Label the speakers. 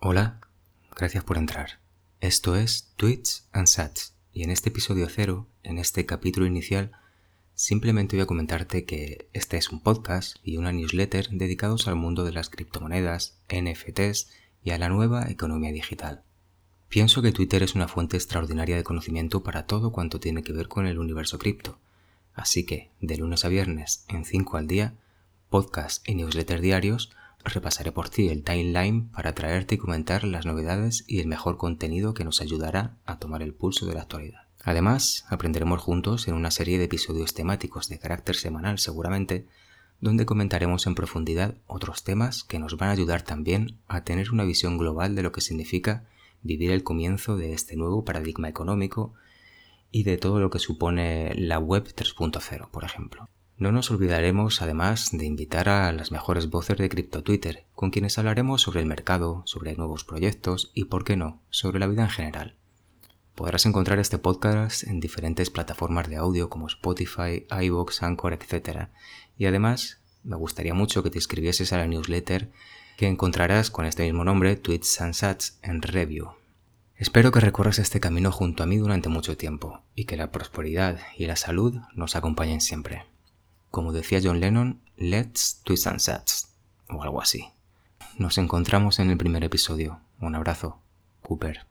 Speaker 1: Hola, gracias por entrar. Esto es Tweets and Sats y en este episodio cero, en este capítulo inicial, simplemente voy a comentarte que este es un podcast y una newsletter dedicados al mundo de las criptomonedas, NFTs y a la nueva economía digital. Pienso que Twitter es una fuente extraordinaria de conocimiento para todo cuanto tiene que ver con el universo cripto. Así que, de lunes a viernes, en 5 al día, podcast y newsletter diarios, repasaré por ti el timeline para traerte y comentar las novedades y el mejor contenido que nos ayudará a tomar el pulso de la actualidad. Además, aprenderemos juntos en una serie de episodios temáticos de carácter semanal seguramente, donde comentaremos en profundidad otros temas que nos van a ayudar también a tener una visión global de lo que significa vivir el comienzo de este nuevo paradigma económico y de todo lo que supone la Web 3.0, por ejemplo. No nos olvidaremos además de invitar a las mejores voces de Crypto Twitter, con quienes hablaremos sobre el mercado, sobre nuevos proyectos y, por qué no, sobre la vida en general. Podrás encontrar este podcast en diferentes plataformas de audio como Spotify, iVoox, Anchor, etc. Y además, me gustaría mucho que te inscribieses a la newsletter que encontrarás con este mismo nombre, Tweets and Sats, en Review. Espero que recorras este camino junto a mí durante mucho tiempo y que la prosperidad y la salud nos acompañen siempre. Como decía John Lennon, let's twist and sets, o algo así. Nos encontramos en el primer episodio. Un abrazo, Cooper.